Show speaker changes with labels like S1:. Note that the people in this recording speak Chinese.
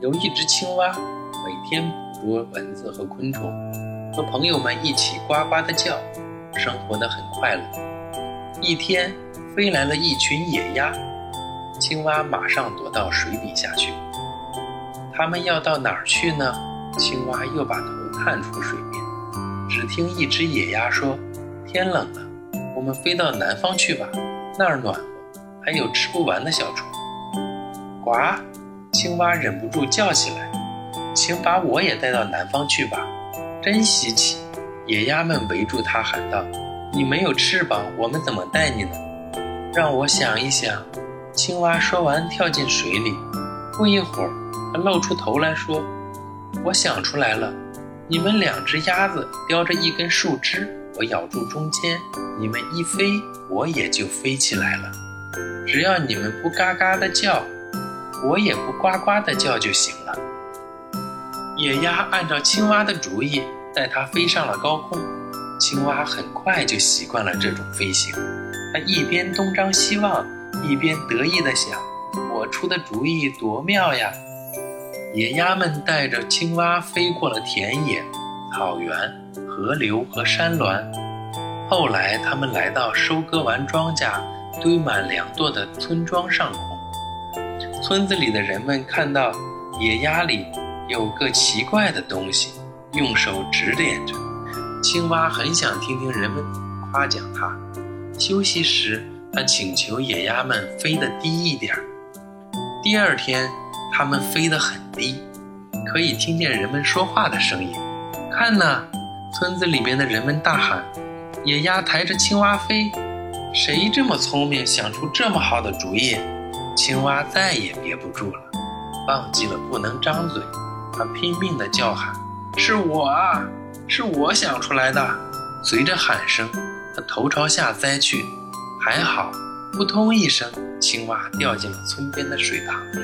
S1: 有一只青蛙，每天捕捉蚊子和昆虫，和朋友们一起呱呱的叫，生活的很快乐。一天，飞来了一群野鸭，青蛙马上躲到水底下去。他们要到哪儿去呢？青蛙又把头探出水面。只听一只野鸭说：“天冷了，我们飞到南方去吧，那儿暖和，还有吃不完的小虫。”呱！青蛙忍不住叫起来：“请把我也带到南方去吧，真稀奇！”野鸭们围住它喊道：“你没有翅膀，我们怎么带你呢？”让我想一想。青蛙说完，跳进水里。不一会儿，它露出头来说：“我想出来了，你们两只鸭子叼着一根树枝，我咬住中间，你们一飞，我也就飞起来了。只要你们不嘎嘎的叫。”我也不呱呱的叫就行了。野鸭按照青蛙的主意，带它飞上了高空。青蛙很快就习惯了这种飞行，它一边东张西望，一边得意地想：“我出的主意多妙呀！”野鸭们带着青蛙飞过了田野、草原、河流和山峦。后来，他们来到收割完庄稼、堆满粮垛的村庄上空。村子里的人们看到野鸭里有个奇怪的东西，用手指点着。青蛙很想听听人们夸奖它。休息时，它请求野鸭们飞得低一点。第二天，它们飞得很低，可以听见人们说话的声音。看呐，村子里边的人们大喊：“野鸭抬着青蛙飞，谁这么聪明，想出这么好的主意？”青蛙再也憋不住了，忘记了不能张嘴，它拼命地叫喊：“是我啊，是我想出来的！”随着喊声，它头朝下栽去，还好，扑通一声，青蛙掉进了村边的水塘里。